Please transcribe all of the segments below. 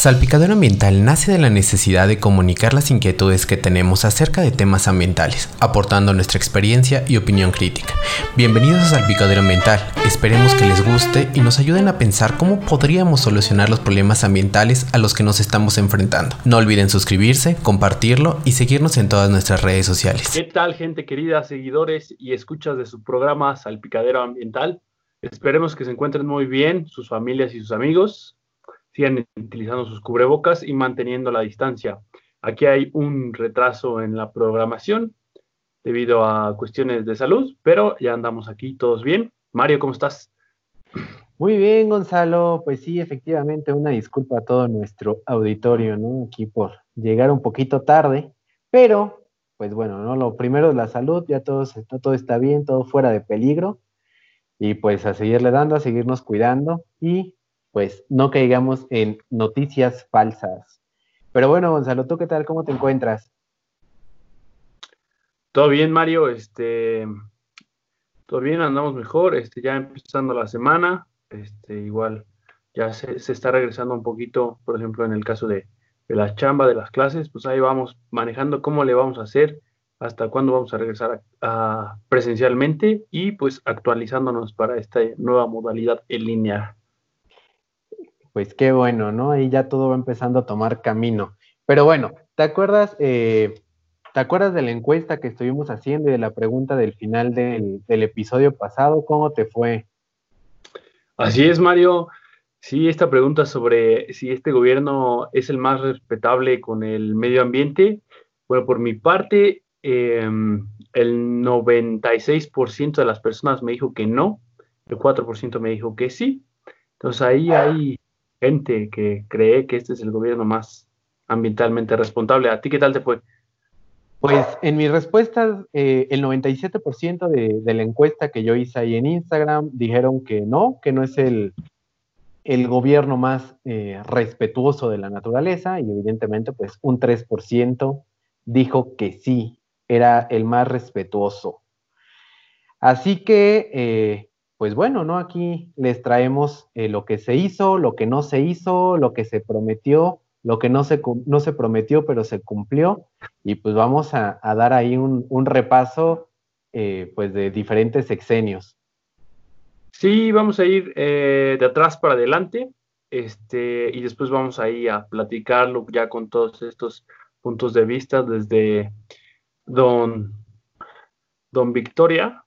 Salpicadero Ambiental nace de la necesidad de comunicar las inquietudes que tenemos acerca de temas ambientales, aportando nuestra experiencia y opinión crítica. Bienvenidos a Salpicadero Ambiental, esperemos que les guste y nos ayuden a pensar cómo podríamos solucionar los problemas ambientales a los que nos estamos enfrentando. No olviden suscribirse, compartirlo y seguirnos en todas nuestras redes sociales. ¿Qué tal gente querida, seguidores y escuchas de su programa Salpicadero Ambiental? Esperemos que se encuentren muy bien, sus familias y sus amigos sigan utilizando sus cubrebocas y manteniendo la distancia. Aquí hay un retraso en la programación debido a cuestiones de salud, pero ya andamos aquí todos bien. Mario, ¿cómo estás? Muy bien, Gonzalo. Pues sí, efectivamente, una disculpa a todo nuestro auditorio, ¿no? Aquí por llegar un poquito tarde, pero, pues bueno, ¿no? Lo primero es la salud, ya todo, todo está bien, todo fuera de peligro. Y pues a seguirle dando, a seguirnos cuidando y pues no caigamos en noticias falsas. Pero bueno, Gonzalo, ¿tú qué tal? ¿Cómo te encuentras? Todo bien, Mario, este, todo bien, andamos mejor, este, ya empezando la semana, este, igual ya se, está regresando un poquito, por ejemplo, en el caso de, la chamba, de las clases, pues ahí vamos manejando cómo le vamos a hacer, hasta cuándo vamos a regresar presencialmente y pues actualizándonos para esta nueva modalidad en línea pues qué bueno, ¿no? Ahí ya todo va empezando a tomar camino. Pero bueno, ¿te acuerdas, eh, ¿te acuerdas de la encuesta que estuvimos haciendo y de la pregunta del final del, episodio pasado? ¿Cómo te fue? Así es, Mario. Sí, esta pregunta sobre si este gobierno es el más respetable con el medio ambiente. Bueno, por mi parte, em, el 96% de las personas me dijo que no, el 4% me dijo que sí. Entonces ahí hay gente que cree que este es el gobierno más ambientalmente responsable. ¿A ti qué tal te fue? Pues en mi respuesta, eh, el 97% de, la encuesta que yo hice ahí en Instagram dijeron que no, que no es el, el gobierno más eh, respetuoso de la naturaleza y evidentemente pues un 3% dijo que sí, era el más respetuoso. Así que eh, pues bueno, ¿no? Aquí les traemos eh, lo que se hizo, lo que no se hizo, lo que se prometió, lo que no se, no se prometió, pero se cumplió. Y pues vamos a, dar ahí un, repaso eh, pues de diferentes sexenios. Sí, vamos a ir eh, de atrás para adelante este, y después vamos ahí a platicarlo ya con todos estos puntos de vista desde don, don Victoria,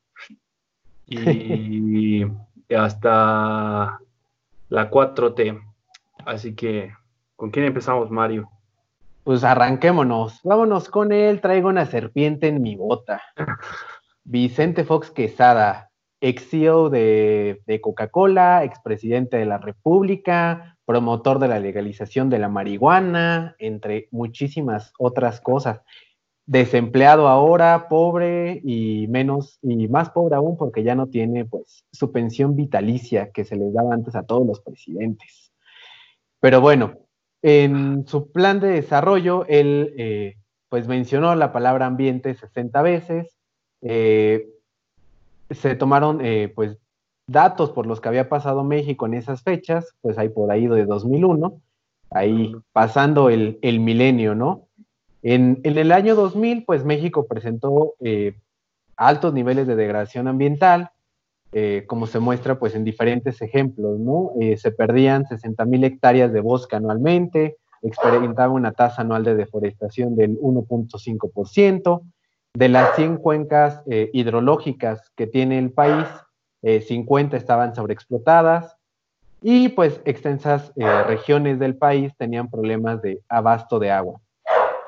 y hasta la 4T. Así que, ¿con quién empezamos, Mario? Pues arranquémonos. Vámonos con él. Traigo una serpiente en mi bota. Vicente Fox Quesada, ex CEO de, de Coca-Cola, expresidente de la República, promotor de la legalización de la marihuana, entre muchísimas otras cosas desempleado ahora, pobre y menos y más pobre aún porque ya no tiene pues su pensión vitalicia que se les daba antes a todos los presidentes. Pero bueno, en su plan de desarrollo él eh, pues mencionó la palabra ambiente 60 veces, eh, se tomaron eh, pues datos por los que había pasado México en esas fechas, pues ahí por ahí de 2001, ahí pasando el, el milenio, ¿no? En, el año 2000, pues México presentó eh, altos niveles de degradación ambiental, eh, como se muestra pues en diferentes ejemplos, ¿no? Eh, se perdían 60 mil hectáreas de bosque anualmente, experimentaba una tasa anual de deforestación del 1.5%, de las 100 cuencas hidrológicas que tiene el país, 50 estaban sobreexplotadas, y pues extensas regiones del país tenían problemas de abasto de agua.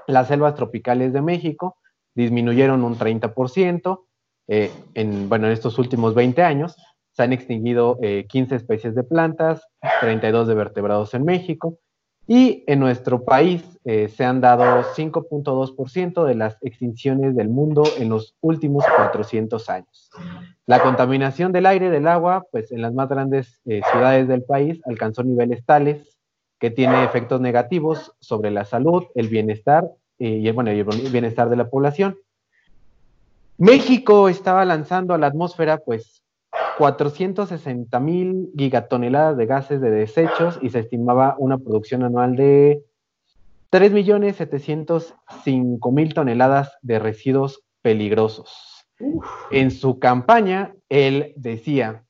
Las selvas tropicales de México disminuyeron un 30% eh, en, bueno, en estos últimos 20 años. Se han extinguido 15 eh, especies de plantas, 32 de vertebrados en México y en nuestro país eh, se han dado 5.2% de las extinciones del mundo en los últimos 400 años. La contaminación del aire del agua, pues en las más grandes ciudades del país alcanzó niveles tales que tiene efectos negativos sobre la salud, el bienestar eh, y, bueno, el bienestar de la población. México estaba lanzando a la atmósfera, pues, 460 mil gigatoneladas de gases de desechos y se estimaba una producción anual de 3.705.000 toneladas de residuos peligrosos. En su campaña, él decía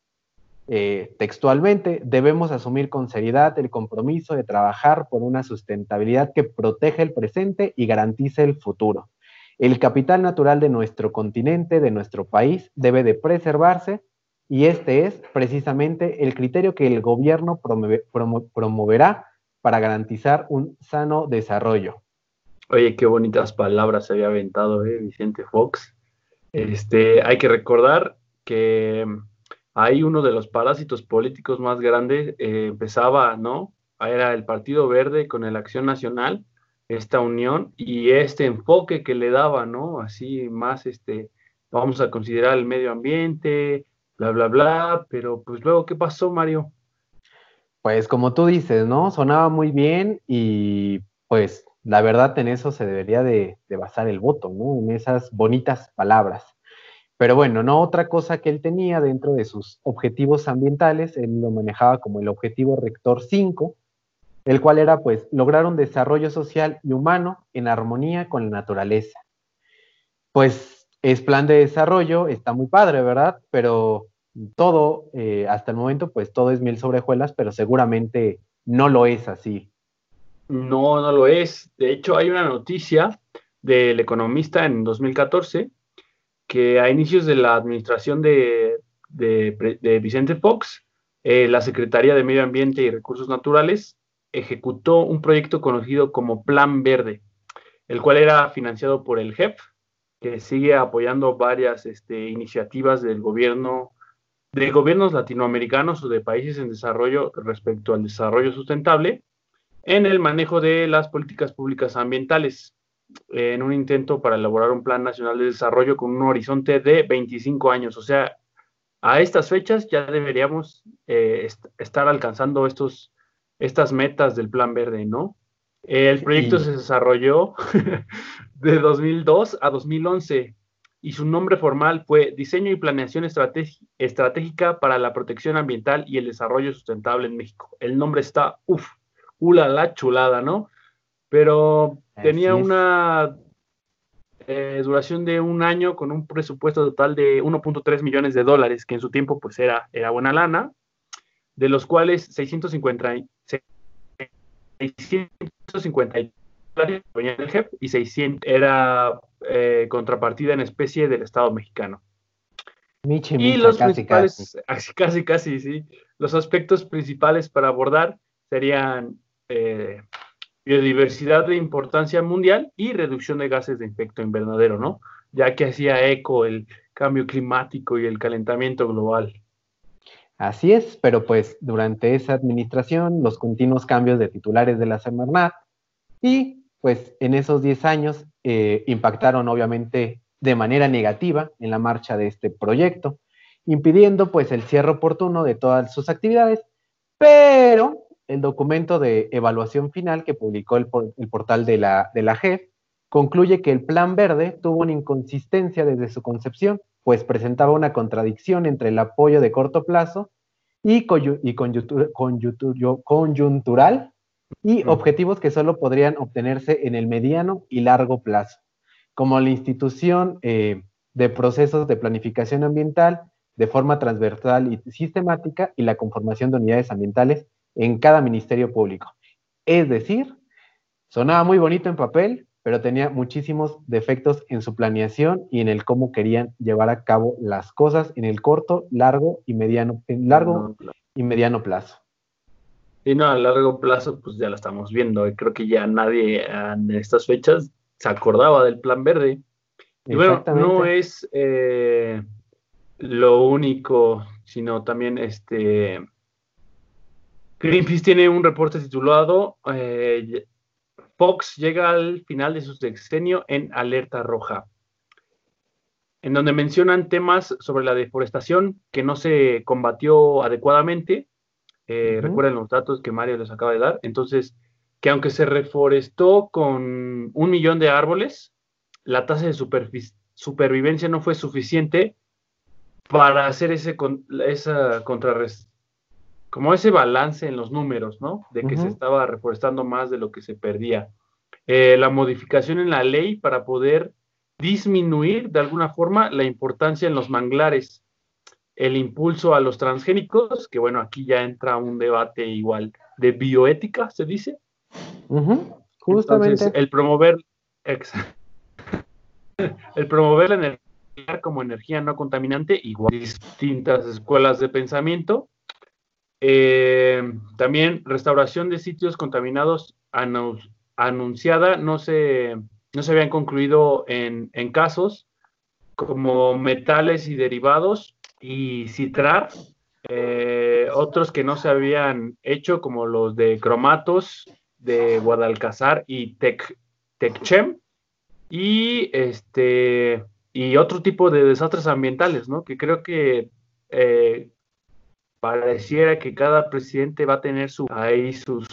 eh, textualmente, debemos asumir con seriedad el compromiso de trabajar por una sustentabilidad que proteja el presente y garantice el futuro. El capital natural de nuestro continente, de nuestro país, debe de preservarse y este es precisamente el criterio que el gobierno promoverá para garantizar un sano desarrollo. Oye, qué bonitas palabras se había aventado ¿eh? Vicente Fox. Este, hay que recordar que hay uno de los parásitos políticos más grandes, eh, empezaba, ¿no? Era el Partido Verde con el Acción Nacional, esta unión y este enfoque que le daba, ¿no? Así más, este, vamos a considerar el medio ambiente, bla, bla, bla, pero pues luego, ¿qué pasó, Mario? Pues como tú dices, ¿no? Sonaba muy bien y pues la verdad en eso se debería de, basar el voto, ¿no? En esas bonitas palabras. Pero bueno, no otra cosa que él tenía dentro de sus objetivos ambientales, él lo manejaba como el objetivo rector 5, el cual era pues lograr un desarrollo social y humano en armonía con la naturaleza. Pues es plan de desarrollo, está muy padre, ¿verdad? Pero todo, eh, hasta el momento, pues todo es mil sobrejuelas, pero seguramente no lo es así. No, no lo es. De hecho, hay una noticia del economista en 2014 que a inicios de la administración de, Vicente Fox, eh, la Secretaría de Medio Ambiente y Recursos Naturales ejecutó un proyecto conocido como Plan Verde, el cual era financiado por el JEP, que sigue apoyando varias este, iniciativas del gobierno de gobiernos latinoamericanos o de países en desarrollo respecto al desarrollo sustentable en el manejo de las políticas públicas ambientales, en un intento para elaborar un plan nacional de desarrollo con un horizonte de 25 años. O sea, a estas fechas ya deberíamos eh, estar alcanzando estos, estas metas del Plan Verde, ¿no? El proyecto se desarrolló de 2002 a 2011 y su nombre formal fue Diseño y Planeación Estratégica para la Protección Ambiental y el Desarrollo Sustentable en México. El nombre está, uff, ula la chulada, ¿no? Pero tenía una eh, duración de un año con un presupuesto total de 1.3 millones de dólares, que en su tiempo pues era, era buena lana, de los cuales 650, 650 y 600 era eh, contrapartida en especie del Estado mexicano. y los casi, principales, casi. casi, sí. Los aspectos principales para abordar serían eh, biodiversidad de importancia mundial y reducción de gases de efecto invernadero, ¿no? Ya que hacía eco el cambio climático y el calentamiento global. Así es, pero pues durante esa administración, los continuos cambios de titulares de la Semarnat y pues en esos 10 años eh, impactaron obviamente de manera negativa en la marcha de este proyecto, impidiendo pues el cierre oportuno de todas sus actividades, pero el documento de evaluación final que publicó el, portal de la, de la JEF concluye que el Plan Verde tuvo una inconsistencia desde su concepción, pues presentaba una contradicción entre el apoyo de corto plazo y, y coyuntural y objetivos que solo podrían obtenerse en el mediano y largo plazo, como la institución eh, de procesos de planificación ambiental de forma transversal y sistemática y la conformación de unidades ambientales en cada ministerio público. Es decir, sonaba muy bonito en papel, pero tenía muchísimos defectos en su planeación y en el cómo querían llevar a cabo las cosas en el corto, largo y mediano, en largo y mediano plazo. Y no, a largo plazo, pues ya lo estamos viendo. Creo que ya nadie en estas fechas se acordaba del plan verde. Y bueno, no es eh, lo único, sino también este. Greenpeace tiene un reporte titulado eh, Fox llega al final de su sexenio en alerta roja, en donde mencionan temas sobre la deforestación que no se combatió adecuadamente eh, recuerden los datos que Mario les acaba de dar. Entonces, que aunque se reforestó con un millón de árboles, la tasa de supervivencia no fue suficiente para hacer ese, esa como ese balance en los números, ¿no? De que se estaba reforestando más de lo que se perdía. Eh, la modificación en la ley para poder disminuir de alguna forma la importancia en los manglares, el impulso a los transgénicos, que bueno, aquí ya entra un debate igual de bioética, se dice. Justamente. el promover, el promover la energía como energía no contaminante, igual distintas escuelas de pensamiento. Eh, también restauración de sitios contaminados anunciada, no se, no se habían concluido en, casos como metales y derivados y citrar, eh, otros que no se habían hecho como los de cromatos de Guadalcazar y Tec, Techchem y este y otro tipo de desastres ambientales, ¿no? Que creo que eh, pareciera que cada presidente va a tener su, ahí su,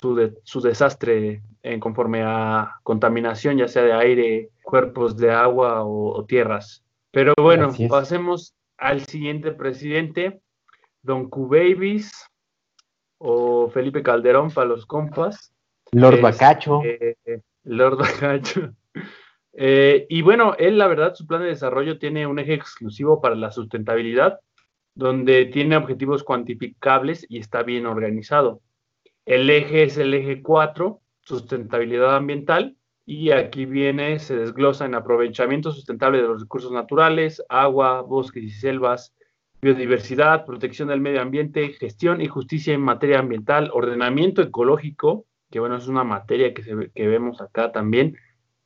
su, desastre en conforme a contaminación, ya sea de aire, cuerpos de agua o, tierras. Pero bueno, pasemos al siguiente presidente, Don Cubavis o Felipe Calderón para los compas. Lord Bacacho. Este, Lord Bacacho. Eh, y bueno, él, la verdad, su plan de desarrollo tiene un eje exclusivo para la sustentabilidad, donde tiene objetivos cuantificables y está bien organizado. El eje es el eje 4, sustentabilidad ambiental, y aquí viene, se desglosa en aprovechamiento sustentable de los recursos naturales, agua, bosques y selvas, biodiversidad, protección del medio ambiente, gestión y justicia en materia ambiental, ordenamiento ecológico, que bueno, es una materia que, se, que vemos acá también,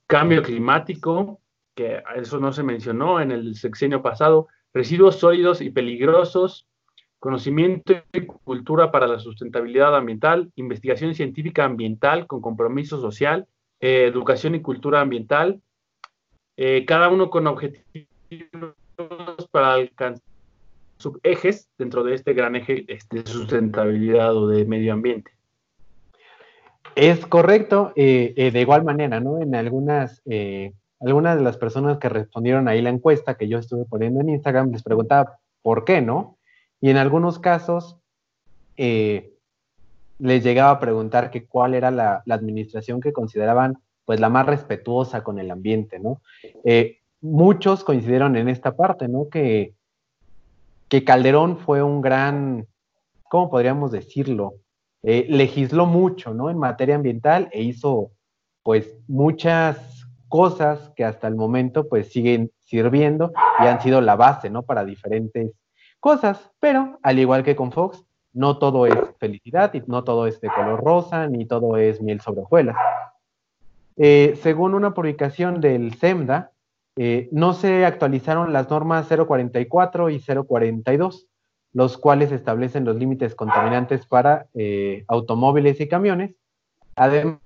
cambio climático, que eso no se mencionó en el sexenio pasado, residuos sólidos y peligrosos, conocimiento y cultura para la sustentabilidad ambiental, investigación científica ambiental con compromiso social, eh, educación y cultura ambiental, eh, cada uno con objetivos para alcanzar subejes dentro de este gran eje este, de sustentabilidad o de medio ambiente. Es correcto, eh, de igual manera, ¿no? En algunas, algunas de las personas que respondieron ahí la encuesta que yo estuve poniendo en Instagram, les preguntaba por qué, ¿no? Y en algunos casos les llegaba a preguntar que cuál era la, administración que consideraban pues la más respetuosa con el ambiente, ¿no? muchos coincidieron en esta parte, ¿no? Que, que Calderón fue un gran, ¿cómo podríamos decirlo? Eh, legisló mucho, ¿no? En materia ambiental e hizo, pues, muchas cosas que hasta el momento, pues, siguen sirviendo y han sido la base, ¿no? Para diferentes cosas, pero al igual que con Fox, no todo es felicidad y no todo es de color rosa, ni todo es miel sobre hojuelas. Eh, según una publicación del SEMDA, eh, no se actualizaron las normas 044 y 042 los cuales establecen los límites contaminantes para eh, automóviles y camiones. Además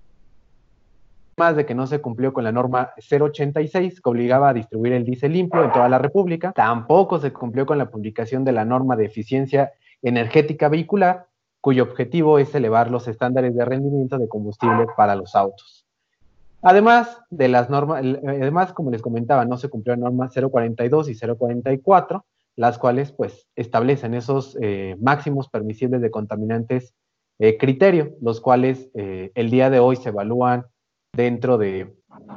de que no se cumplió con la norma 086 que obligaba a distribuir el diésel limpio en toda la República, tampoco se cumplió con la publicación de la norma de eficiencia energética vehicular, cuyo objetivo es elevar los estándares de rendimiento de combustible para los autos. Además de las normas, además, como les comentaba, no se cumplió la norma 042 y 044, las cuales pues establecen esos eh, máximos permisibles de contaminantes eh, criterio, los cuales eh, el día de hoy se evalúan dentro de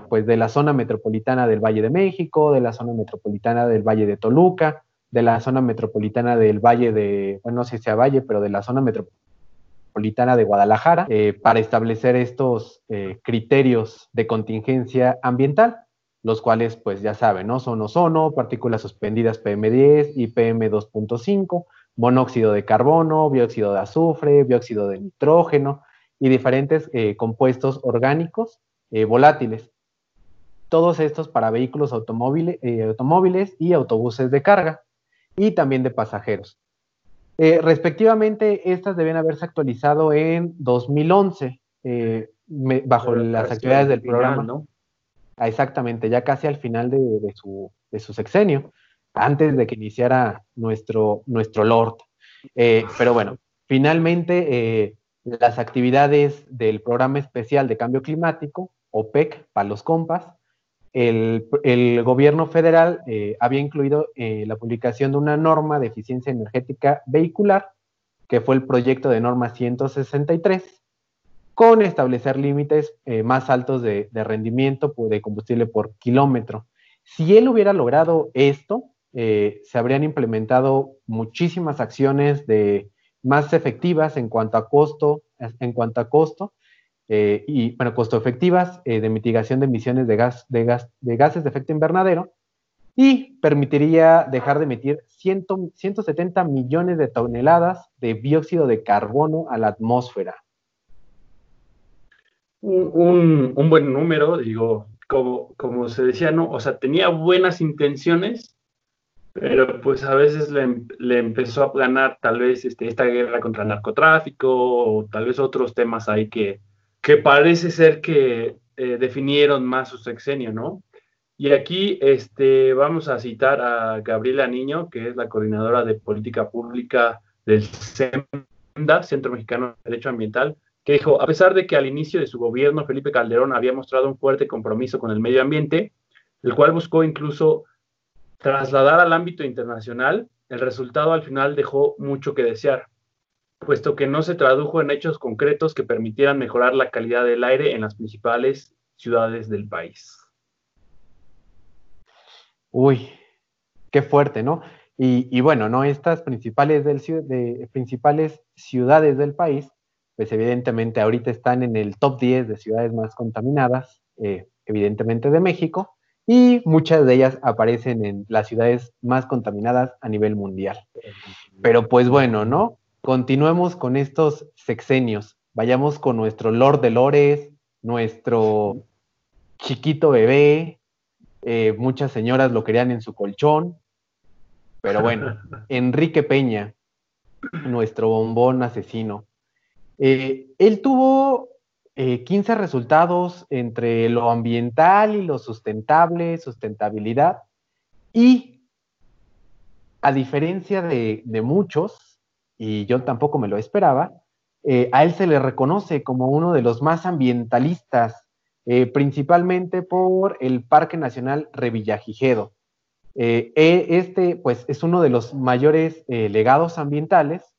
pues de la zona metropolitana del Valle de México, de la zona metropolitana del Valle de Toluca, de la zona metropolitana del Valle de, bueno, no sé si sea Valle, pero de la zona metropolitana de Guadalajara, para establecer estos criterios de contingencia ambiental los cuales pues ya saben, ¿no? Son ozono, partículas suspendidas PM10 y PM2.5, monóxido de carbono, dióxido de azufre, dióxido de nitrógeno y diferentes eh, compuestos orgánicos eh, volátiles. Todos estos para vehículos automóviles, eh, automóviles y autobuses de carga y también de pasajeros. respectivamente, estas deben haberse actualizado en 2011 bajo las actividades del programa. ¿no? exactamente, ya casi al final de, su, sexenio, antes de que iniciara nuestro, nuestro Lord. Eh, pero bueno, finalmente eh, las actividades del Programa Especial de Cambio Climático, OPEC, para los compas, el, gobierno federal eh, había incluido eh, la publicación de una norma de eficiencia energética vehicular, que fue el proyecto de norma 163, con establecer límites eh, más altos de, rendimiento de combustible por kilómetro. Si él hubiera logrado esto, se habrían implementado muchísimas acciones de, más efectivas en cuanto a costo, en cuanto a costo eh, y, bueno, costo efectivas eh, de mitigación de emisiones de, gas, de, gas, de gases de efecto invernadero y permitiría dejar de emitir 170 millones de toneladas de dióxido de carbono a la atmósfera. Un, buen número, digo, como, como se decía, ¿no? O sea, tenía buenas intenciones, pero pues a veces le, le, empezó a ganar tal vez este, esta guerra contra el narcotráfico o tal vez otros temas ahí que, que parece ser que eh, definieron más su sexenio, ¿no? Y aquí este, vamos a citar a Gabriela Niño, que es la coordinadora de política pública del CEMDA, Centro Mexicano de Derecho Ambiental, que dijo, a pesar de que al inicio de su gobierno Felipe Calderón había mostrado un fuerte compromiso con el medio ambiente, el cual buscó incluso trasladar al ámbito internacional, el resultado al final dejó mucho que desear puesto que no se tradujo en hechos concretos que permitieran mejorar la calidad del aire en las principales ciudades del país. Uy, qué fuerte, ¿no? Y, bueno, ¿no? Estas principales, del, de, principales ciudades del país, pues evidentemente ahorita están en el top 10 de ciudades más contaminadas, eh, evidentemente de México, y muchas de ellas aparecen en las ciudades más contaminadas a nivel mundial. Pero pues bueno, ¿no? continuemos con estos sexenios. Vayamos con nuestro Lord de Lores, nuestro chiquito bebé. Eh, muchas señoras lo querían en su colchón. Pero bueno, Enrique Peña, nuestro bombón asesino. Eh, él tuvo 15 eh, resultados entre lo ambiental y lo sustentable, sustentabilidad. Y a diferencia de, muchos, y yo tampoco me lo esperaba, eh, a él se le reconoce como uno de los más ambientalistas, eh, principalmente por el Parque Nacional Revillagigedo. E, este, pues, es uno de los mayores legados ambientales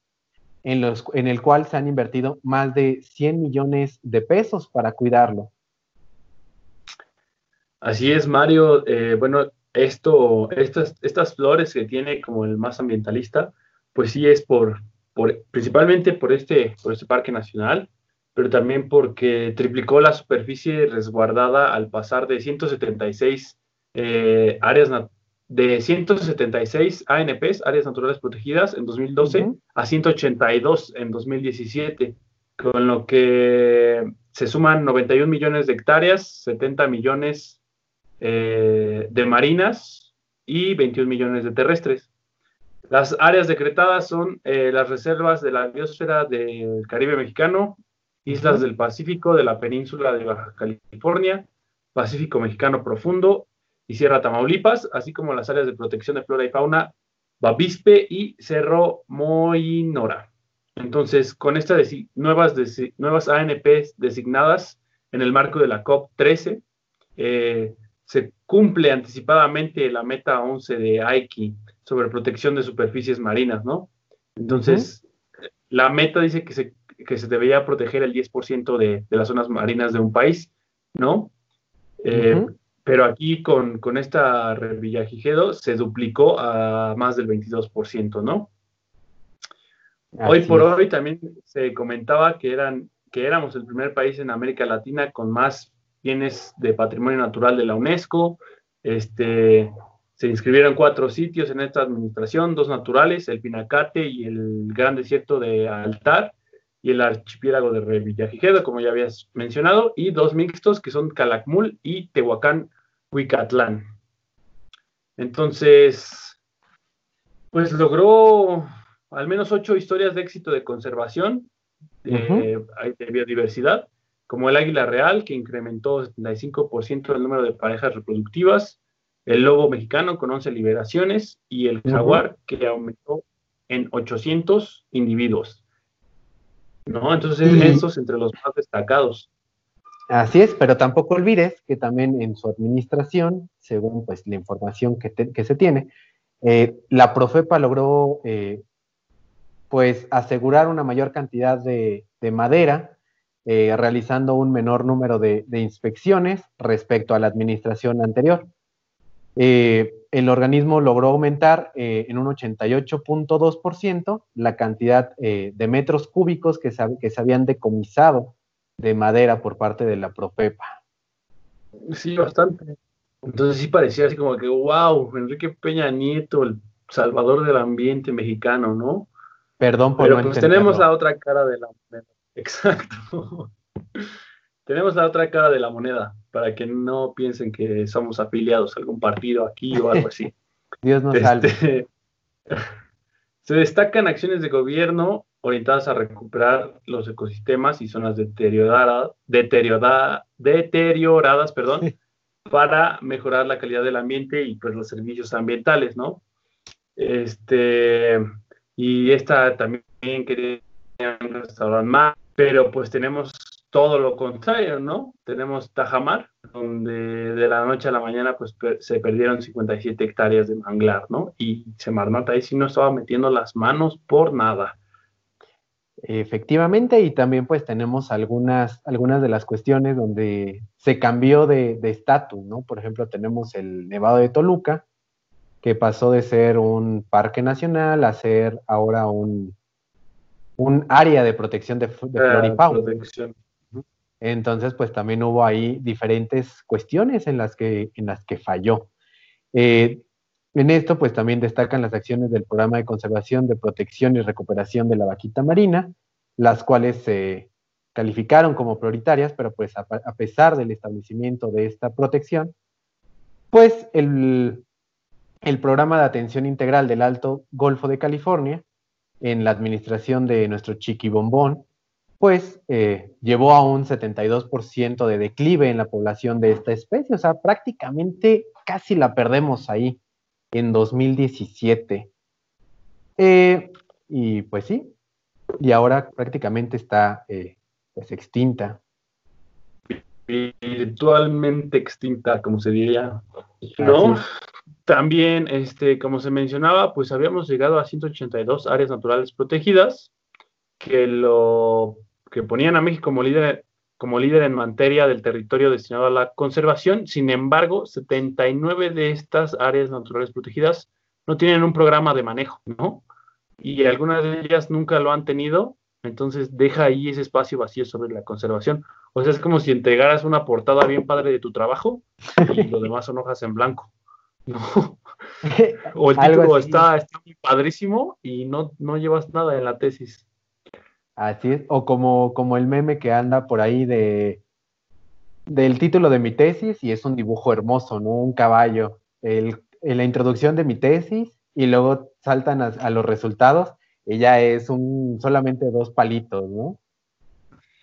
en, los, en el cual se han invertido más de 100 millones de pesos para cuidarlo. Así es, Mario. bueno, esto, estas, estas flores que tiene como el más ambientalista, pues sí es por, principalmente por este, por este parque nacional, pero también porque triplicó la superficie resguardada al pasar de 176 eh, áreas de 176 ANPs, áreas naturales protegidas, en 2012 a 182 en 2017, con lo que se suman 91 millones de hectáreas, 70 millones eh, de marinas y 21 millones de terrestres. Las áreas decretadas son eh, las reservas de la biosfera del Caribe mexicano, islas del Pacífico, de la península de Baja California, Pacífico mexicano profundo y Sierra Tamaulipas, así como las áreas de protección de flora y fauna Bavispe y Cerro Moinora. Entonces, con estas nuevas, nuevas ANPs designadas en el marco de la COP13, eh, se cumple anticipadamente la meta 11 de AIKI sobre protección de superficies marinas, ¿no? Entonces, la meta dice que se, que se debería proteger el 10% de, de, las zonas marinas de un país, ¿no? Eh, pero aquí con, con esta Revillagigedo se duplicó a más del 22%, ¿no? hoy por hoy también se comentaba que, eran, que éramos el primer país en América Latina con más bienes de patrimonio natural de la UNESCO. Este, se inscribieron cuatro sitios en esta administración, dos naturales, el Pinacate y el Gran Desierto de Altar y el archipiélago de Revillagigedo, como ya habías mencionado, y dos mixtos que son Calakmul y Tehuacán Huicatlán. Entonces, pues logró al menos ocho historias de éxito de conservación de, de biodiversidad, como el águila real, que incrementó 75% el número de parejas reproductivas, el lobo mexicano con 11 liberaciones y el jaguar que aumentó en 800 individuos. ¿No? Entonces, esos entre los más destacados. Así es, pero tampoco olvides que también en su administración, según pues la información que, se tiene, eh, la Profepa logró eh, pues asegurar una mayor cantidad de, madera, eh, realizando un menor número de, inspecciones respecto a la administración anterior. El organismo logró aumentar en un 88.2% la cantidad de metros cúbicos que que se habían decomisado de madera por parte de la Profepa. Sí, bastante. Entonces sí parecía así como que, wow, Enrique Peña Nieto, el salvador del ambiente mexicano, ¿no? Perdón por Pero pues tenemos la otra cara de la. Exacto. Tenemos la otra cara de la moneda, para que no piensen que somos afiliados a algún partido aquí o algo así. Dios nos salve. Este, se destacan acciones de gobierno orientadas a recuperar los ecosistemas y zonas deterioradas, deterioradas perdón, para mejorar la calidad del ambiente y pues los servicios ambientales, ¿no? Este, y esta también quería restaurar más, pero pues tenemos todo lo contrario, ¿no? Tenemos Tajamar, donde de la noche a la mañana pues se perdieron 57 hectáreas de manglar, ¿no? Y Semarnat ahí sí no estaba metiendo las manos por nada. Efectivamente, y también pues tenemos algunas, algunas de las cuestiones donde se cambió de estatus, ¿no? Por ejemplo, tenemos el Nevado de Toluca, que pasó de ser un parque nacional a ser ahora un, un área de protección de, de ah, Entonces, pues también hubo ahí diferentes cuestiones en las que, en las que falló. Eh, en esto, pues también destacan las acciones del Programa de Conservación, de Protección y Recuperación de la Vaquita Marina, las cuales se calificaron como prioritarias, pero pues a, pesar del establecimiento de esta protección, pues el, el Programa de Atención Integral del Alto Golfo de California, en la administración de nuestro Chiqui Bombón, pues eh, llevó a un 72% de declive en la población de esta especie, o sea, prácticamente casi la perdemos ahí en 2017. Eh, y pues sí, y ahora prácticamente está eh, pues extinta. Virtualmente extinta, como se diría. ¿No? También, este, como se mencionaba, pues habíamos llegado a 182 áreas naturales protegidas que lo que ponían a México como líder como líder en materia del territorio destinado a la conservación. Sin embargo, 79 de estas áreas naturales protegidas no tienen un programa de manejo, ¿no? Y algunas de ellas nunca lo han tenido, entonces deja ahí ese espacio vacío sobre la conservación. O sea, es como si entregaras una portada bien padre de tu trabajo y lo demás son hojas en blanco. ¿no? O el título está, está muy padrísimo y no, no llevas nada en la tesis. Así es, o como, como el meme que anda por ahí de del título de mi tesis y es un dibujo hermoso, ¿no? Un caballo. El, en la introducción de mi tesis y luego saltan a, los resultados y ya es un solamente dos palitos, ¿no?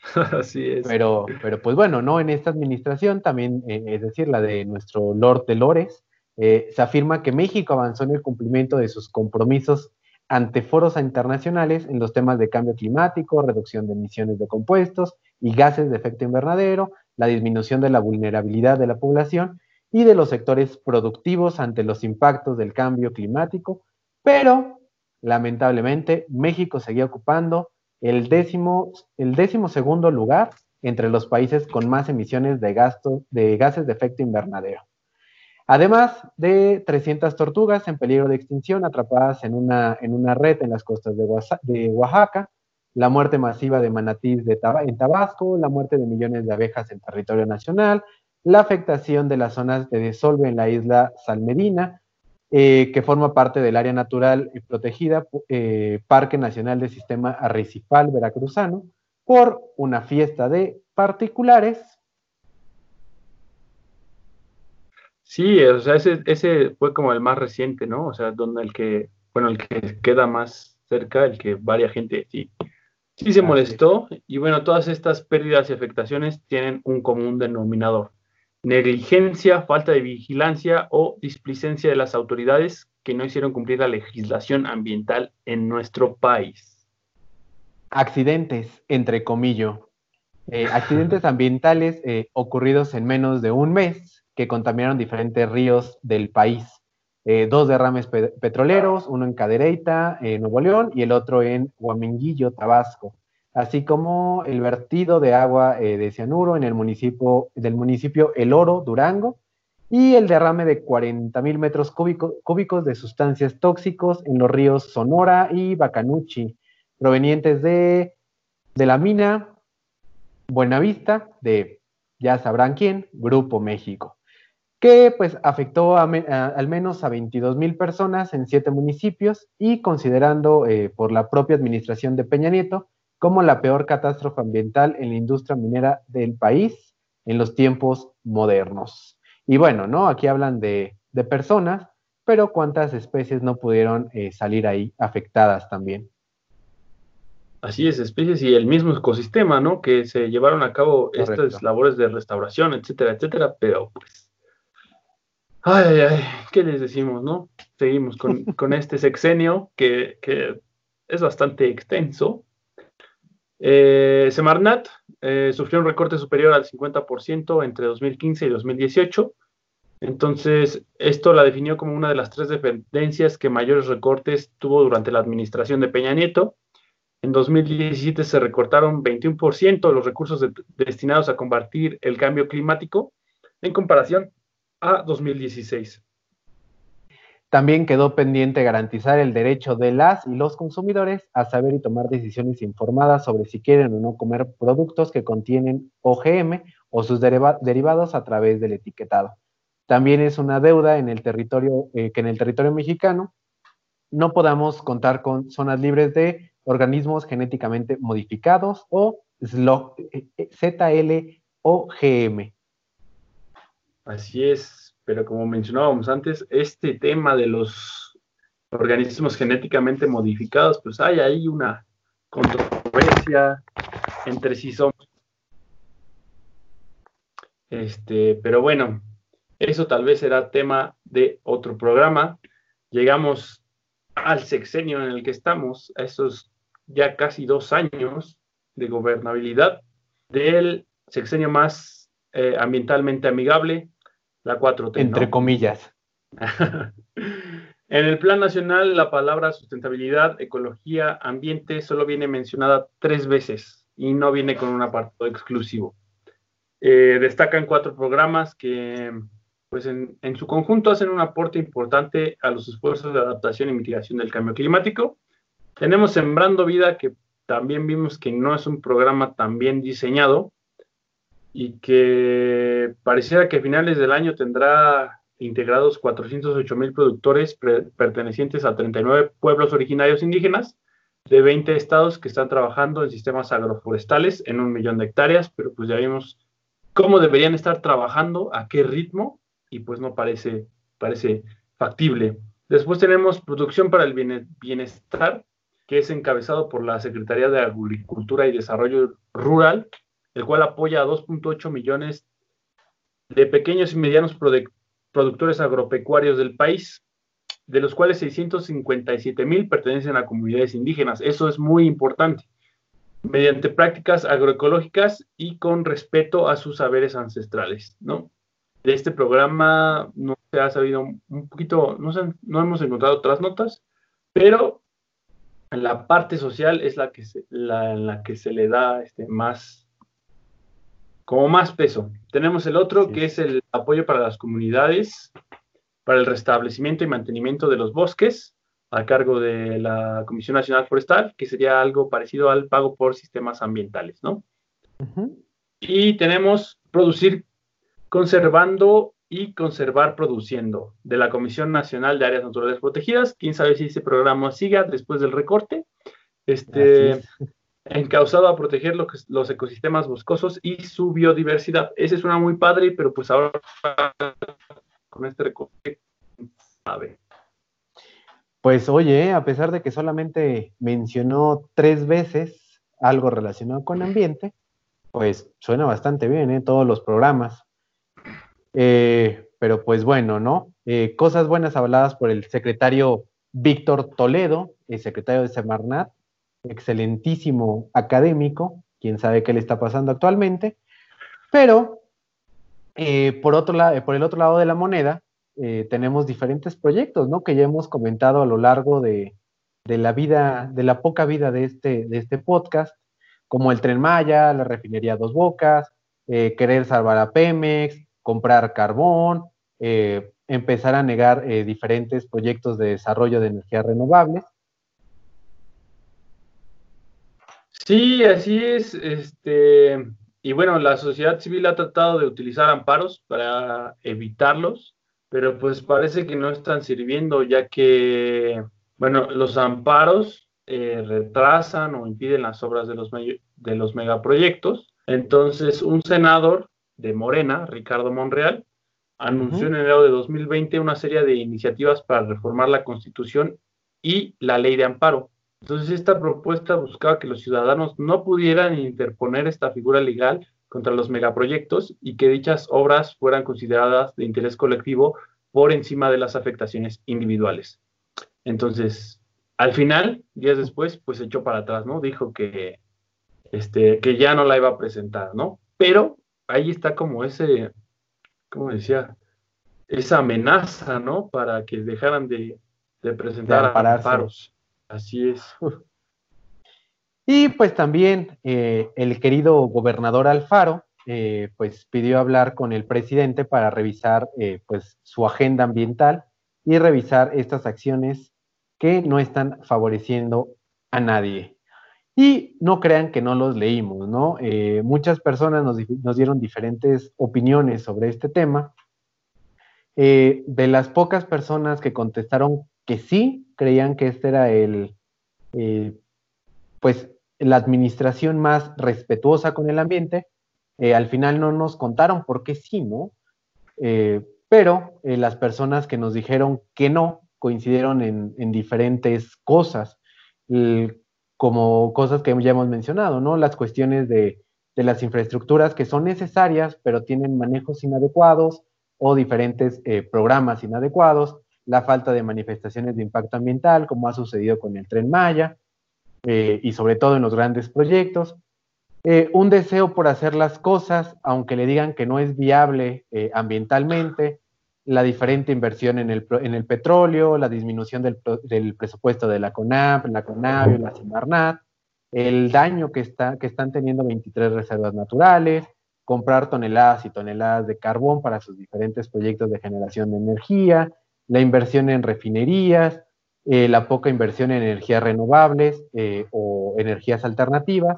Así es. Pero, pero pues bueno, ¿no? En esta administración también, eh, es decir, la de nuestro Lord de Lores, eh, se afirma que México avanzó en el cumplimiento de sus compromisos ante foros internacionales en los temas de cambio climático, reducción de emisiones de compuestos y gases de efecto invernadero, la disminución de la vulnerabilidad de la población y de los sectores productivos ante los impactos del cambio climático, pero lamentablemente México seguía ocupando el décimo, el décimo segundo lugar entre los países con más emisiones de, de gases de efecto invernadero. Además de 300 tortugas en peligro de extinción atrapadas en una, en una red en las costas de, Oaxaca, la muerte masiva de manatís de en Tabasco, la muerte de millones de abejas en territorio nacional, la afectación de las zonas de desolve en la isla Salmedina, eh, que forma parte del área natural protegida eh, Parque Nacional del Sistema Arrecifal Veracruzano, por una fiesta de particulares Sí, o sea, ese, ese fue como el más reciente, ¿no? O sea, donde el que, bueno, el que queda más cerca, el que varia gente sí, sí se molestó. Y bueno, todas estas pérdidas y afectaciones tienen un común denominador. Negligencia, falta de vigilancia o displicencia de las autoridades que no hicieron cumplir la legislación ambiental en nuestro país. Accidentes, entre comillas. eh, accidentes ambientales eh, ocurridos en menos de un mes que contaminaron diferentes ríos del país. Eh, dos derrames petroleros, uno en Cadereyta, Nuevo León, y el otro en Huamenguillo, Tabasco, así como el vertido de agua de cianuro en el municipio del municipio El Oro, Durango, y el derrame de 40 mil metros cúbicos de sustancias tóxicos en los ríos Sonora y Bacanuchi, provenientes de, de la mina Buenavista, de ya sabrán quién, Grupo México, que pues afectó al menos a 22 mil personas en siete municipios y considerando eh, por la propia administración de Peña Nieto como la peor catástrofe ambiental en la industria minera del país en los tiempos modernos. Y bueno, ¿no? Aquí hablan de, personas, pero cuántas especies no pudieron eh, salir ahí afectadas también. Así es, especies y el mismo ecosistema, ¿no? Que se llevaron a cabo estas labores de restauración, etcétera, etcétera, pero pues. Ay, ay, ay, ¿qué les decimos, no? Seguimos con, este sexenio que, es bastante extenso. Eh, Semarnat eh, sufrió un recorte superior al 50% entre 2015 y 2018. Entonces, esto la definió como una de las tres dependencias que mayores recortes tuvo durante la administración de Peña Nieto en 2017 se recortaron 21% los recursos destinados a combatir el cambio climático en comparación a 2016. También quedó pendiente garantizar el derecho de las y los consumidores a saber y tomar decisiones informadas sobre si quieren o no comer productos que contienen OGM o sus derivados a través del etiquetado. También es una deuda en el territorio, eh, que en el territorio mexicano no podamos contar con zonas libres de organismos genéticamente modificados o ZLOGM. Así es, pero como mencionábamos antes, este tema de los organismos genéticamente modificados, pues hay ahí una controversia entre sí somos. Este, pero bueno, eso tal vez será tema de otro programa. Llegamos al sexenio en el que estamos, a esos ya casi dos años de gobernabilidad del sexenio más eh, ambientalmente amigable, la 4T. Entre comillas. en el plan nacional, la palabra sustentabilidad, ecología, ambiente solo viene mencionada tres veces y no viene con un apartado exclusivo. Eh, destacan cuatro programas que, pues en, en su conjunto, hacen un aporte importante a los esfuerzos de adaptación y mitigación del cambio climático tenemos Sembrando Vida, que también vimos que no es un programa tan bien diseñado y que pareciera que a finales del año tendrá integrados 408 mil productores pertenecientes a 39 pueblos originarios indígenas de 20 estados que están trabajando en sistemas agroforestales en un millón de hectáreas, pero pues ya vimos cómo deberían estar trabajando, a qué ritmo, y pues no parece, parece factible. Después tenemos producción para el bienestar, que es encabezado por la Secretaría de Agricultura y Desarrollo Rural, el cual apoya a 2.8 millones de pequeños y medianos productores agropecuarios del país, de los cuales 657 mil pertenecen a comunidades indígenas. Eso es muy importante. Mediante prácticas agroecológicas y con respeto a sus saberes ancestrales, ¿no? De este programa no se ha sabido un poquito, no, no hemos encontrado otras notas, pero la parte social es la que se, la, la que se le da este, más, como más peso. Tenemos el otro que es el apoyo para las comunidades, para el restablecimiento y mantenimiento de los bosques, a cargo de la Comisión Nacional Forestal, que sería algo parecido al pago por sistemas ambientales, ¿no? Y tenemos producir conservando y conservar produciendo de la Comisión Nacional de Áreas Naturales Protegidas. Quién sabe si ese programa siga después del recorte. Este, encausado a proteger los ecosistemas boscosos y su biodiversidad. Ese es una muy padre, pero pues ahora con este recorte, sabe. Pues oye, a pesar de que solamente mencionó tres veces algo relacionado con ambiente, pues suena bastante bien, ¿eh? Todos los programas. Eh, pero pues bueno, ¿no? Eh, cosas buenas habladas por el secretario Víctor Toledo, el secretario de Semarnat, excelentísimo académico, quién sabe qué le está pasando actualmente, pero eh, por, otro lado, por el otro lado de la moneda, eh, tenemos diferentes proyectos, ¿no? Que ya hemos comentado a lo largo de, la vida, de la poca vida de este, de este podcast, como el Tren Maya, la refinería Dos Bocas, eh, querer salvar a Pemex, comprar carbón, empezar a negar diferentes proyectos de desarrollo de energías renovables. Sí, así es. Este, y bueno, la sociedad civil ha tratado de utilizar amparos para evitarlos, pero pues parece que no están sirviendo, ya que, bueno, los amparos eh, retrasan o impiden las obras de los, de los megaproyectos. Entonces, un senador de Morena, Ricardo Monreal, anunció en enero de 2020 una serie de iniciativas para reformar la Constitución y la ley de amparo. Entonces, esta propuesta buscaba que los ciudadanos no pudieran interponer esta figura legal contra los megaproyectos y que dichas obras fueran consideradas de interés colectivo por encima de las afectaciones individuales. Entonces, al final, días después, pues se echó para atrás, ¿no? Dijo que, este, que ya no la iba a presentar, ¿no? Pero ahí está como ese, ¿cómo decía? Esa amenaza, ¿no? Para que dejaran de, presentar amparos. Así es. Y pues también eh, el querido gobernador Alfaro, eh, pues pidió hablar con el presidente para revisar eh, pues su agenda ambiental y revisar estas acciones que no están favoreciendo a nadie. Y no crean que no los leímos, ¿no? muchas personas nos, nos, dieron diferentes opiniones sobre este tema. de las pocas personas que contestaron que sí creían que este era el, eh, pues, la administración más respetuosa con el ambiente. Eh, al final no nos contaron por qué sí, ¿no? Eh, pero las personas que nos dijeron que no coincidieron en, diferentes cosas, como cosas que ya hemos mencionado, ¿no? Las cuestiones de, de las infraestructuras que son necesarias, pero tienen manejos inadecuados o diferentes programas inadecuados, la falta de manifestaciones de impacto ambiental, como ha sucedido con el tren Maya, eh, y sobre todo en los grandes proyectos. Eh, un deseo por hacer las cosas, aunque le digan que no es viable eh, ambientalmente, la diferente inversión en el, en el petróleo, la disminución del, presupuesto de la CONAP, la CONAVIO, la CIMARNAT, el daño que, está, que están teniendo 23 reservas naturales, comprar toneladas y toneladas de carbón para sus diferentes proyectos de generación de energía, la inversión en refinerías, eh, la poca inversión en energías renovables eh, o energías alternativas.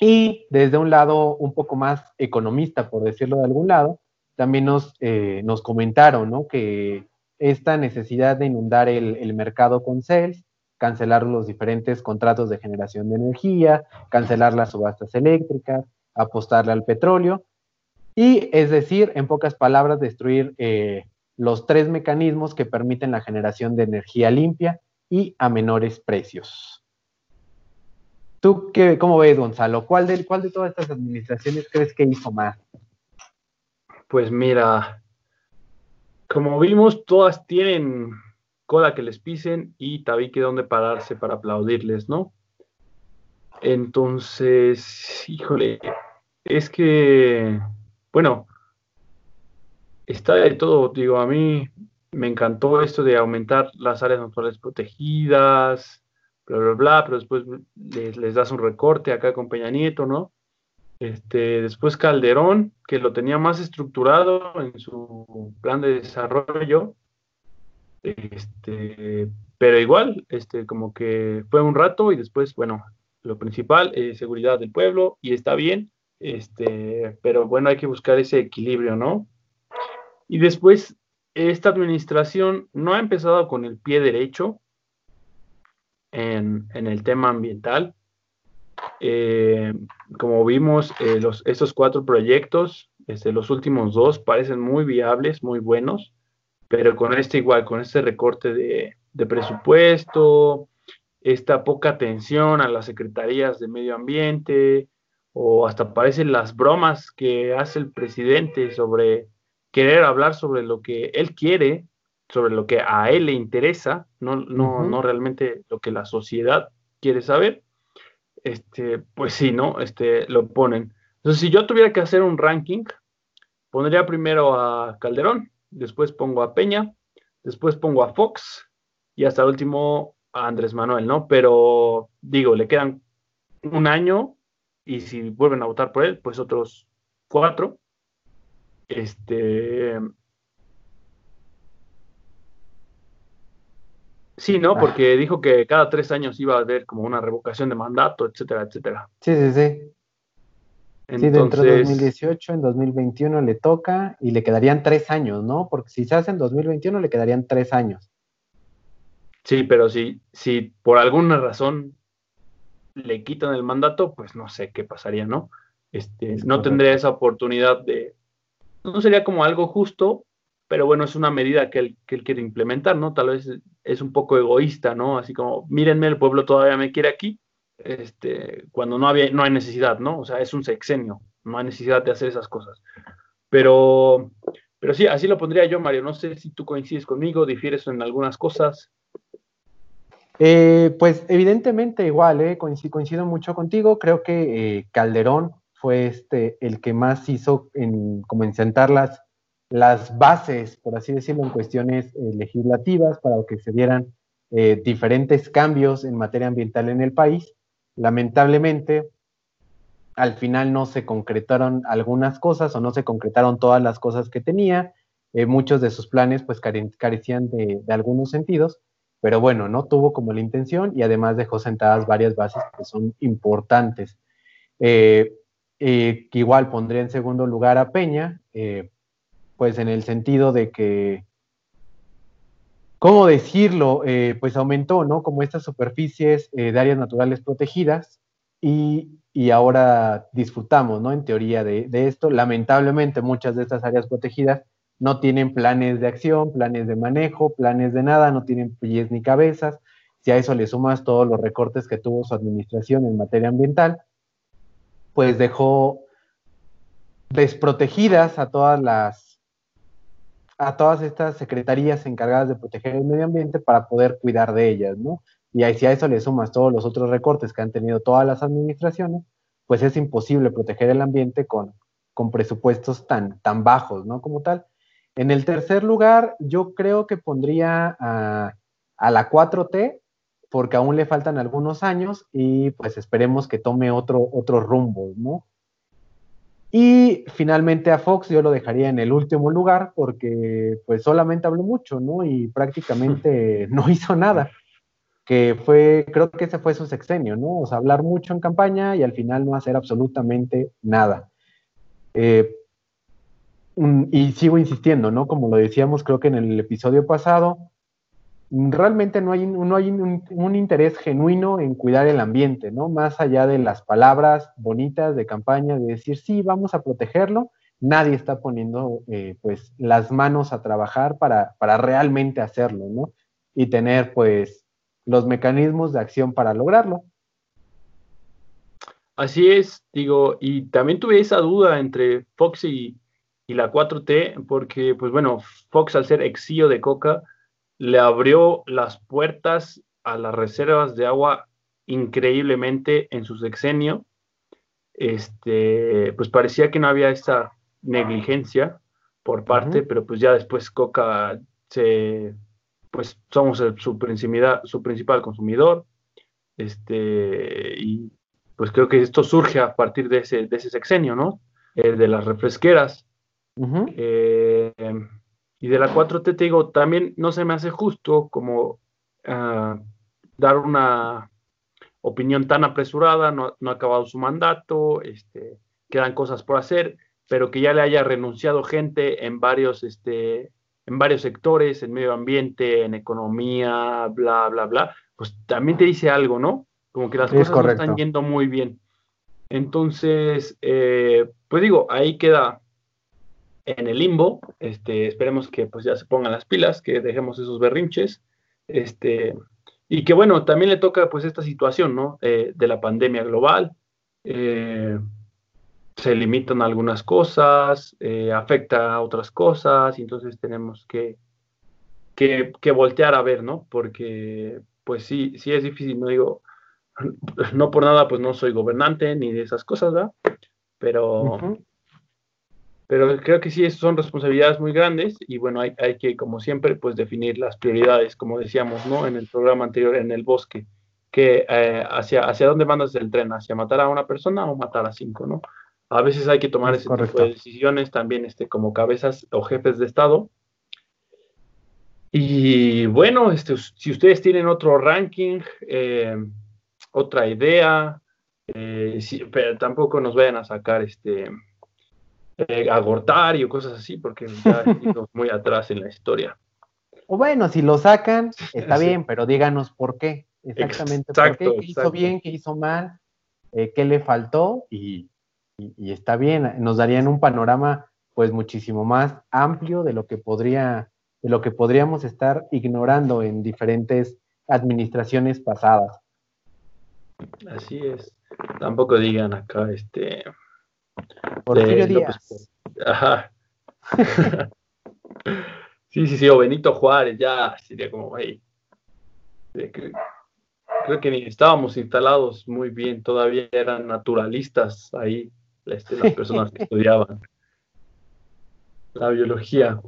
Y desde un lado un poco más economista, por decirlo de algún lado, también nos, eh, nos comentaron ¿no? que esta necesidad de inundar el, el mercado con CELS, cancelar los diferentes contratos de generación de energía, cancelar las subastas eléctricas, apostarle al petróleo, y es decir, en pocas palabras, destruir los tres mecanismos que permiten la generación de energía limpia y a menores precios. ¿Tú qué, cómo ves, Gonzalo? ¿Cuál de, ¿Cuál de todas estas administraciones crees que hizo más? Pues mira, como vimos, todas tienen cola que les pisen y tabique donde pararse para aplaudirles, ¿no? Entonces, híjole, es que, bueno, está de todo, digo, a mí me encantó esto de aumentar las áreas naturales protegidas, bla, bla, bla, pero después les, das un recorte acá con Peña Nieto, ¿no? Este, después Calderón, que lo tenía más estructurado en su plan de desarrollo, este, pero igual, este, como que fue un rato y después, bueno, lo principal, es seguridad del pueblo y está bien, este, pero bueno, hay que buscar ese equilibrio, ¿no? Y después, esta administración no ha empezado con el pie derecho en, el tema ambiental. Eh, como vimos, eh, los, estos cuatro proyectos, desde los últimos dos, parecen muy viables, muy buenos, pero con este igual, con este recorte de, de presupuesto, esta poca atención a las secretarías de medio ambiente, o hasta parecen las bromas que hace el presidente sobre querer hablar sobre lo que él quiere, sobre lo que a él le interesa, no, no, no realmente lo que la sociedad quiere saber. este, pues sí, ¿no? Este, lo ponen. Entonces, si yo tuviera que hacer un ranking, pondría primero a Calderón, después pongo a Peña, después pongo a Fox y hasta el último a Andrés Manuel, ¿no? Pero digo, le quedan un año y si vuelven a votar por él, pues otros cuatro. Este. Sí, ¿no? Ah. Porque dijo que cada tres años iba a haber como una revocación de mandato, etcétera, etcétera. Sí, sí, sí. Entonces... Sí, dentro de 2018, en 2021 le toca y le quedarían tres años, ¿no? Porque si se hace en 2021 le quedarían tres años. Sí, pero si, si por alguna razón le quitan el mandato, pues no sé qué pasaría, ¿no? Este, no tendría esa oportunidad de... No sería como algo justo, pero bueno, es una medida que él, que él quiere implementar, ¿no? Tal vez es un poco egoísta, ¿no? Así como, mírenme, el pueblo todavía me quiere aquí, este, cuando no, había, no hay necesidad, ¿no? O sea, es un sexenio, no hay necesidad de hacer esas cosas. Pero, pero sí, así lo pondría yo, Mario. No sé si tú coincides conmigo, difieres en algunas cosas. Eh, pues evidentemente igual, eh, coincido, mucho contigo. Creo que eh, Calderón fue este, el que más hizo en, como en sentar las, las bases, por así decirlo, en cuestiones legislativas para que se dieran diferentes cambios en materia ambiental en el país. Lamentablemente, al final no se concretaron algunas cosas o no se concretaron todas las cosas que tenía. muchos de sus planes pues carecían de, de algunos sentidos pero bueno, no tuvo como la intención y además dejó sentadas varias bases que son importantes. Eh, eh, que igual pondría en segundo lugar a Peña, eh, pues en el sentido de que, ¿cómo decirlo? pues aumentó, ¿no? Como estas superficies de áreas naturales protegidas y, ahora disfrutamos, ¿no? En teoría de, de esto. Lamentablemente muchas de estas áreas protegidas no tienen planes de acción, planes de manejo, planes de nada, no tienen pies ni cabezas. Si a eso le sumas todos los recortes que tuvo su administración en materia ambiental, pues dejó desprotegidas a todas las a todas estas secretarías encargadas de proteger el medio ambiente para poder cuidar de ellas, ¿no? Y si a eso le sumas todos los otros recortes que han tenido todas las administraciones, pues es imposible proteger el ambiente con, con presupuestos tan, tan bajos, ¿no? Como tal. En el tercer lugar, yo creo que pondría a, la 4T, porque aún le faltan algunos años y pues esperemos que tome otro, otro rumbo, ¿no? Y finalmente a Fox yo lo dejaría en el último lugar porque pues solamente habló mucho, ¿no? Y prácticamente no hizo nada. Que fue, creo que ese fue su sexenio, ¿no? O sea, hablar mucho en campaña y al final no hacer absolutamente nada. Eh, y sigo insistiendo, ¿no? Como lo decíamos, creo que en el episodio pasado, realmente no hay, hay un, interés genuino en cuidar el ambiente, ¿no? Más allá de las palabras bonitas de campaña, de decir, sí, vamos a protegerlo, nadie está poniendo, eh, pues, las manos a trabajar para, para realmente hacerlo, ¿no? Y tener, pues, los mecanismos de acción para lograrlo. Así es, digo, y también tuve esa duda entre Fox y, y la 4T, porque, pues bueno, Fox al ser exío de Coca, le abrió las puertas a las reservas de agua increíblemente en su sexenio. Este, pues parecía que no había esta negligencia por parte, pero pues ya después Coca se, pues somos su, principal, su principal consumidor. Este, y pues creo que esto surge a partir de ese, de ese sexenio, ¿no? Eh, de las refresqueras. Eh, y de la 4T te digo, también no se me hace justo como ah, dar una opinión tan apresurada, no, ha acabado su mandato, este, quedan cosas por hacer, pero que ya le haya renunciado gente en varios, este, en varios sectores, en medio ambiente, en economía, bla, bla, bla, pues también te dice algo, ¿no? Como que las cosas no están yendo muy bien. Entonces, eh, pues digo, ahí queda en el limbo. Este, esperemos que pues ya se pongan las pilas, que dejemos esos berrinches. Este, y que bueno, también le toca pues esta situación, ¿no? Eh, de la pandemia global. Eh, se limitan algunas cosas, eh, afecta a otras cosas, y entonces tenemos que, que, voltear a ver, ¿no? Porque pues sí, sí es difícil, no digo, no por nada, pues no soy gobernante ni de esas cosas, ¿verdad? Pero, pero creo que sí, son responsabilidades muy grandes y bueno, hay, hay, que, como siempre, pues definir las prioridades, como decíamos, ¿no? En el programa anterior, en el bosque, que eh, hacia, hacia dónde mandas el tren, hacia matar a una persona o matar a cinco, ¿no? A veces hay que tomar ese tipo de decisiones también este, como cabezas o jefes de Estado. Y bueno, este, si ustedes tienen otro ranking, eh, otra idea, eh, pero tampoco nos vayan a sacar este eh, a Gortari o cosas así, porque ya estamos muy atrás en la historia. O bueno, si lo sacan, está bien, pero díganos por qué. Exactamente, por qué, qué hizo bien, qué hizo mal, eh, qué le faltó y, y, está bien. Nos darían un panorama pues muchísimo más amplio de lo que podría, de lo que podríamos estar ignorando en diferentes administraciones pasadas. Así es. Tampoco digan acá, este. Porfirio Díaz. Ajá. sí, sí, sí, o Benito Juárez, ya sería como, hey. Creo que ni estábamos instalados muy bien, todavía eran naturalistas ahí, este, las personas que estudiaban la biología.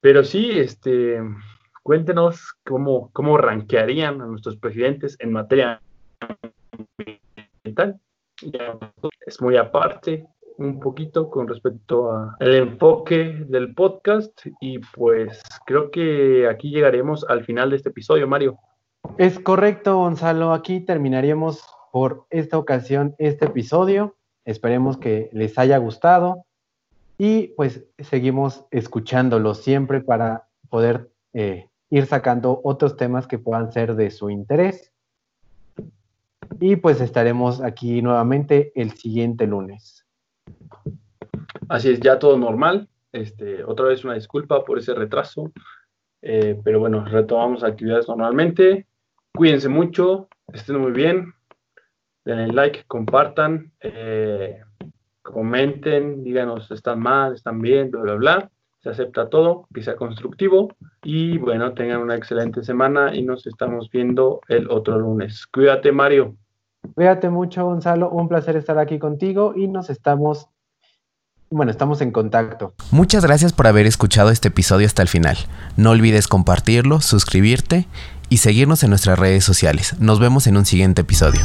Pero sí, este, cuéntenos cómo, cómo rankearían a nuestros presidentes en materia es muy aparte un poquito con respecto al enfoque del podcast y pues creo que aquí llegaremos al final de este episodio, Mario. Es correcto, Gonzalo. Aquí terminaríamos por esta ocasión este episodio. Esperemos que les haya gustado y pues seguimos escuchándolo siempre para poder eh, ir sacando otros temas que puedan ser de su interés. Y pues estaremos aquí nuevamente el siguiente lunes. Así es, ya todo normal. Este, otra vez una disculpa por ese retraso. Eh, pero bueno, retomamos actividades normalmente. Cuídense mucho, estén muy bien. Denle like, compartan, eh, comenten, díganos, están mal, están bien, bla, bla, bla. Se acepta todo, que sea constructivo. Y bueno, tengan una excelente semana y nos estamos viendo el otro lunes. Cuídate, Mario. Cuídate mucho, Gonzalo. Un placer estar aquí contigo y nos estamos, bueno, estamos en contacto. Muchas gracias por haber escuchado este episodio hasta el final. No olvides compartirlo, suscribirte y seguirnos en nuestras redes sociales. Nos vemos en un siguiente episodio.